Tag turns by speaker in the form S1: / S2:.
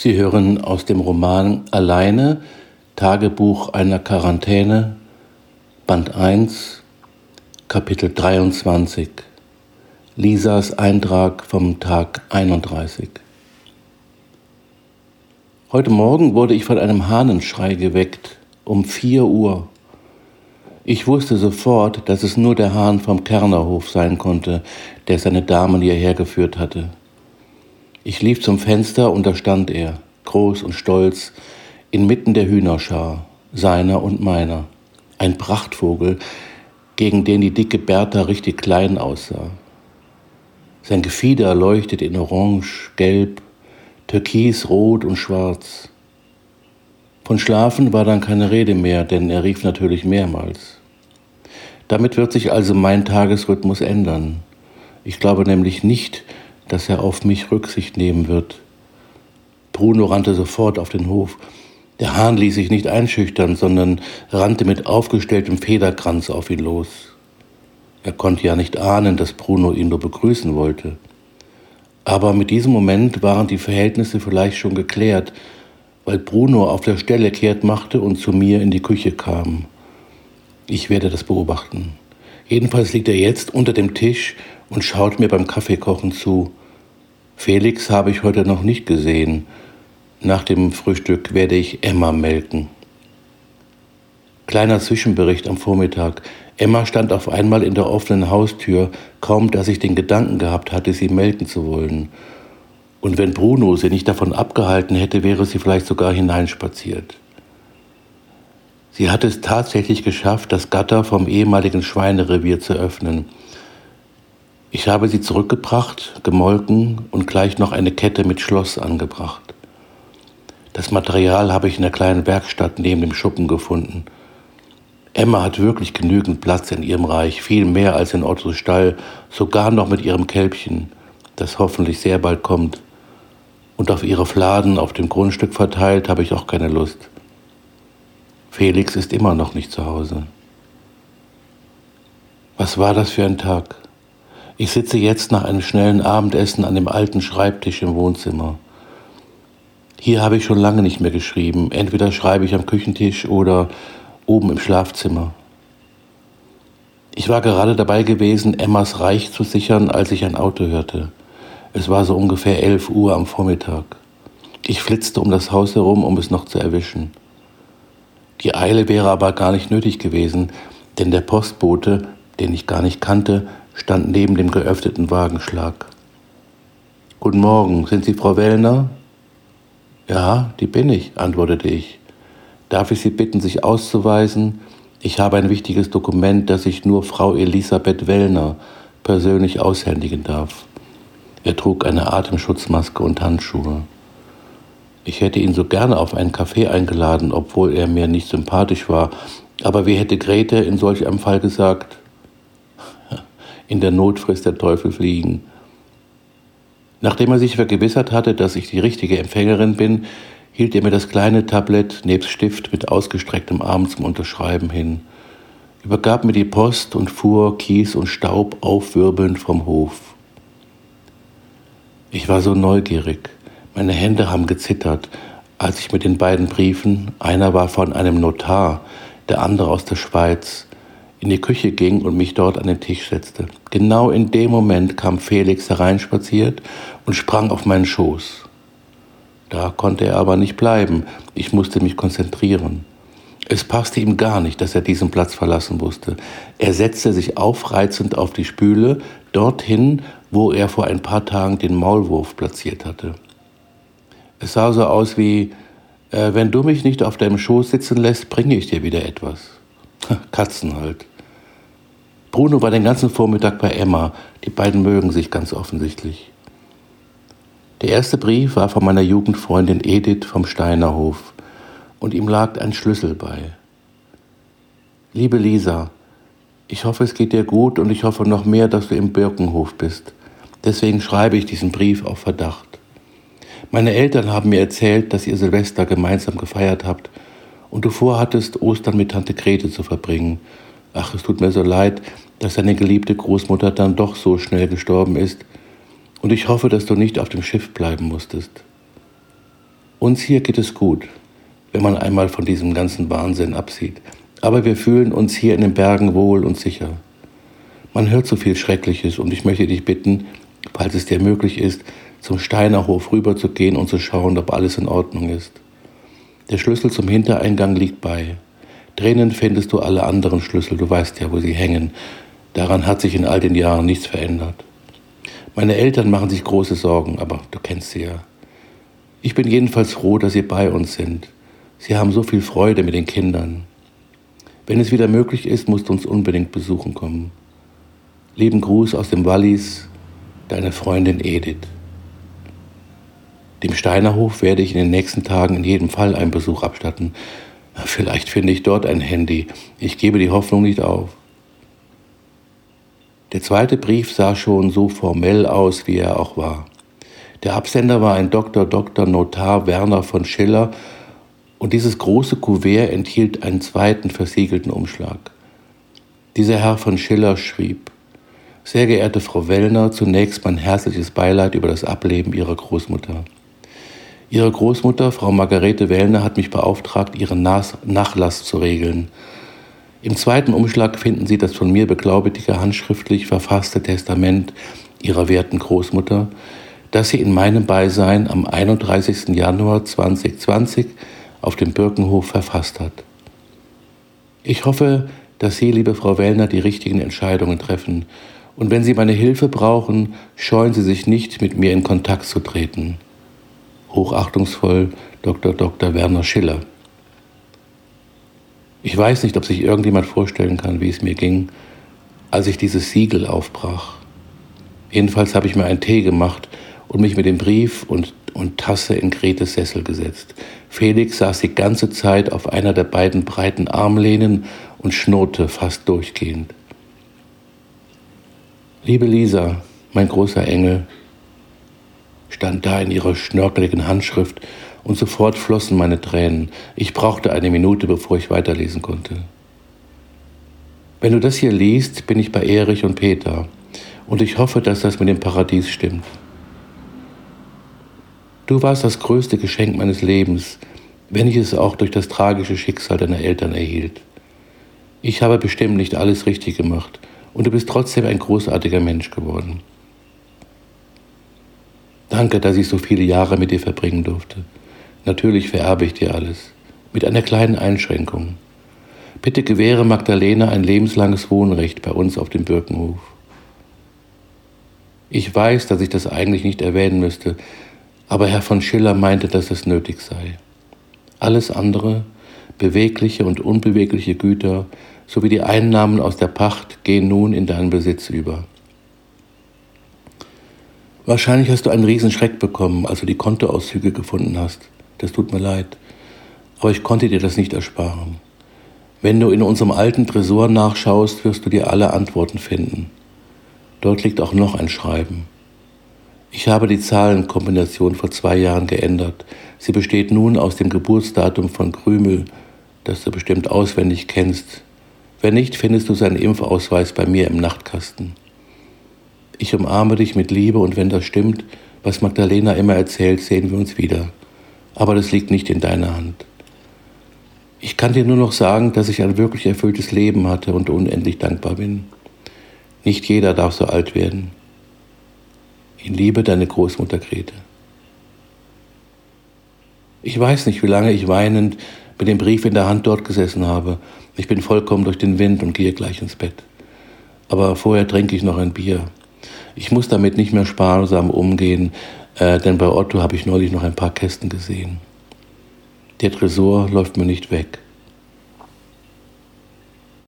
S1: Sie hören aus dem Roman Alleine, Tagebuch einer Quarantäne, Band 1, Kapitel 23. Lisas Eintrag vom Tag 31. Heute Morgen wurde ich von einem Hahnenschrei geweckt, um 4 Uhr. Ich wusste sofort, dass es nur der Hahn vom Kernerhof sein konnte, der seine Damen hierher geführt hatte. Ich lief zum Fenster und da stand er, groß und stolz, inmitten der Hühnerschar, seiner und meiner. Ein Prachtvogel, gegen den die dicke Bertha richtig klein aussah. Sein Gefieder leuchtet in Orange, Gelb, Türkis, Rot und Schwarz. Von Schlafen war dann keine Rede mehr, denn er rief natürlich mehrmals. Damit wird sich also mein Tagesrhythmus ändern. Ich glaube nämlich nicht, dass er auf mich Rücksicht nehmen wird. Bruno rannte sofort auf den Hof. Der Hahn ließ sich nicht einschüchtern, sondern rannte mit aufgestelltem Federkranz auf ihn los. Er konnte ja nicht ahnen, dass Bruno ihn nur begrüßen wollte. Aber mit diesem Moment waren die Verhältnisse vielleicht schon geklärt, weil Bruno auf der Stelle kehrt machte und zu mir in die Küche kam. Ich werde das beobachten. Jedenfalls liegt er jetzt unter dem Tisch und schaut mir beim Kaffeekochen zu. Felix habe ich heute noch nicht gesehen. Nach dem Frühstück werde ich Emma melken. Kleiner Zwischenbericht am Vormittag. Emma stand auf einmal in der offenen Haustür, kaum dass ich den Gedanken gehabt hatte, sie melken zu wollen. Und wenn Bruno sie nicht davon abgehalten hätte, wäre sie vielleicht sogar hineinspaziert. Sie hatte es tatsächlich geschafft, das Gatter vom ehemaligen Schweinerevier zu öffnen. Ich habe sie zurückgebracht, gemolken und gleich noch eine Kette mit Schloss angebracht. Das Material habe ich in der kleinen Werkstatt neben dem Schuppen gefunden. Emma hat wirklich genügend Platz in ihrem Reich, viel mehr als in Ottos Stall, sogar noch mit ihrem Kälbchen, das hoffentlich sehr bald kommt. Und auf ihre Fladen auf dem Grundstück verteilt habe ich auch keine Lust. Felix ist immer noch nicht zu Hause. Was war das für ein Tag? Ich sitze jetzt nach einem schnellen Abendessen an dem alten Schreibtisch im Wohnzimmer. Hier habe ich schon lange nicht mehr geschrieben. Entweder schreibe ich am Küchentisch oder oben im Schlafzimmer. Ich war gerade dabei gewesen, Emmas Reich zu sichern, als ich ein Auto hörte. Es war so ungefähr elf Uhr am Vormittag. Ich flitzte um das Haus herum, um es noch zu erwischen. Die Eile wäre aber gar nicht nötig gewesen, denn der Postbote, den ich gar nicht kannte, stand neben dem geöffneten Wagenschlag. Guten Morgen, sind Sie Frau Wellner? Ja, die bin ich, antwortete ich. Darf ich Sie bitten, sich auszuweisen? Ich habe ein wichtiges Dokument, das ich nur Frau Elisabeth Wellner persönlich aushändigen darf. Er trug eine Atemschutzmaske und Handschuhe. Ich hätte ihn so gerne auf einen Kaffee eingeladen, obwohl er mir nicht sympathisch war. Aber wie hätte Grete in solch einem Fall gesagt? In der Not frisst der Teufel fliegen. Nachdem er sich vergewissert hatte, dass ich die richtige Empfängerin bin, hielt er mir das kleine Tablett nebst Stift mit ausgestrecktem Arm zum Unterschreiben hin, übergab mir die Post und fuhr Kies und Staub aufwirbelnd vom Hof. Ich war so neugierig. Meine Hände haben gezittert, als ich mit den beiden Briefen, einer war von einem Notar, der andere aus der Schweiz, in die Küche ging und mich dort an den Tisch setzte. Genau in dem Moment kam Felix hereinspaziert und sprang auf meinen Schoß. Da konnte er aber nicht bleiben. Ich musste mich konzentrieren. Es passte ihm gar nicht, dass er diesen Platz verlassen musste. Er setzte sich aufreizend auf die Spüle, dorthin, wo er vor ein paar Tagen den Maulwurf platziert hatte. Es sah so aus wie, äh, wenn du mich nicht auf deinem Schoß sitzen lässt, bringe ich dir wieder etwas. Katzen halt. Bruno war den ganzen Vormittag bei Emma. Die beiden mögen sich ganz offensichtlich. Der erste Brief war von meiner Jugendfreundin Edith vom Steinerhof und ihm lag ein Schlüssel bei. Liebe Lisa, ich hoffe, es geht dir gut und ich hoffe noch mehr, dass du im Birkenhof bist. Deswegen schreibe ich diesen Brief auf Verdacht. Meine Eltern haben mir erzählt, dass ihr Silvester gemeinsam gefeiert habt und du vorhattest, Ostern mit Tante Grete zu verbringen. Ach, es tut mir so leid, dass deine geliebte Großmutter dann doch so schnell gestorben ist. Und ich hoffe, dass du nicht auf dem Schiff bleiben musstest. Uns hier geht es gut, wenn man einmal von diesem ganzen Wahnsinn absieht. Aber wir fühlen uns hier in den Bergen wohl und sicher. Man hört so viel Schreckliches und ich möchte dich bitten, falls es dir möglich ist, zum Steinerhof rüberzugehen und zu schauen, ob alles in Ordnung ist. Der Schlüssel zum Hintereingang liegt bei. Drinnen findest du alle anderen Schlüssel, du weißt ja, wo sie hängen. Daran hat sich in all den Jahren nichts verändert. Meine Eltern machen sich große Sorgen, aber du kennst sie ja. Ich bin jedenfalls froh, dass sie bei uns sind. Sie haben so viel Freude mit den Kindern. Wenn es wieder möglich ist, musst du uns unbedingt besuchen kommen. Lieben Gruß aus dem Wallis, deine Freundin Edith. Dem Steinerhof werde ich in den nächsten Tagen in jedem Fall einen Besuch abstatten. Vielleicht finde ich dort ein Handy. Ich gebe die Hoffnung nicht auf. Der zweite Brief sah schon so formell aus, wie er auch war. Der Absender war ein Dr. Dr. Notar Werner von Schiller und dieses große Kuvert enthielt einen zweiten versiegelten Umschlag. Dieser Herr von Schiller schrieb, Sehr geehrte Frau Wellner, zunächst mein herzliches Beileid über das Ableben Ihrer Großmutter. Ihre Großmutter, Frau Margarete Wellner, hat mich beauftragt, ihren Nachlass zu regeln. Im zweiten Umschlag finden Sie das von mir beglaubigte handschriftlich verfasste Testament Ihrer werten Großmutter, das sie in meinem Beisein am 31. Januar 2020 auf dem Birkenhof verfasst hat. Ich hoffe, dass Sie, liebe Frau Wellner, die richtigen Entscheidungen treffen. Und wenn Sie meine Hilfe brauchen, scheuen Sie sich nicht, mit mir in Kontakt zu treten. Hochachtungsvoll Dr. Dr. Werner Schiller. Ich weiß nicht, ob sich irgendjemand vorstellen kann, wie es mir ging, als ich dieses Siegel aufbrach. Jedenfalls habe ich mir einen Tee gemacht und mich mit dem Brief und, und Tasse in Gretes Sessel gesetzt. Felix saß die ganze Zeit auf einer der beiden breiten Armlehnen und schnurrte fast durchgehend. Liebe Lisa, mein großer Engel, stand da in ihrer schnörkeligen Handschrift und sofort flossen meine Tränen. Ich brauchte eine Minute, bevor ich weiterlesen konnte. Wenn du das hier liest, bin ich bei Erich und Peter und ich hoffe, dass das mit dem Paradies stimmt. Du warst das größte Geschenk meines Lebens, wenn ich es auch durch das tragische Schicksal deiner Eltern erhielt. Ich habe bestimmt nicht alles richtig gemacht und du bist trotzdem ein großartiger Mensch geworden. Danke, dass ich so viele Jahre mit dir verbringen durfte. Natürlich vererbe ich dir alles, mit einer kleinen Einschränkung. Bitte gewähre Magdalena ein lebenslanges Wohnrecht bei uns auf dem Birkenhof. Ich weiß, dass ich das eigentlich nicht erwähnen müsste, aber Herr von Schiller meinte, dass es nötig sei. Alles andere, bewegliche und unbewegliche Güter sowie die Einnahmen aus der Pacht gehen nun in deinen Besitz über. Wahrscheinlich hast du einen Riesenschreck bekommen, als du die Kontoauszüge gefunden hast das tut mir leid, aber ich konnte dir das nicht ersparen. Wenn du in unserem alten Tresor nachschaust, wirst du dir alle Antworten finden. Dort liegt auch noch ein Schreiben. Ich habe die Zahlenkombination vor zwei Jahren geändert. Sie besteht nun aus dem Geburtsdatum von Krümel, das du bestimmt auswendig kennst. Wenn nicht, findest du seinen Impfausweis bei mir im Nachtkasten. Ich umarme dich mit Liebe und wenn das stimmt, was Magdalena immer erzählt, sehen wir uns wieder aber das liegt nicht in deiner Hand. Ich kann dir nur noch sagen, dass ich ein wirklich erfülltes Leben hatte und unendlich dankbar bin. Nicht jeder darf so alt werden. In Liebe deine Großmutter Grete. Ich weiß nicht, wie lange ich weinend mit dem Brief in der Hand dort gesessen habe. Ich bin vollkommen durch den Wind und gehe gleich ins Bett. Aber vorher trinke ich noch ein Bier. Ich muss damit nicht mehr sparsam umgehen, äh, denn bei Otto habe ich neulich noch ein paar Kästen gesehen. Der Tresor läuft mir nicht weg.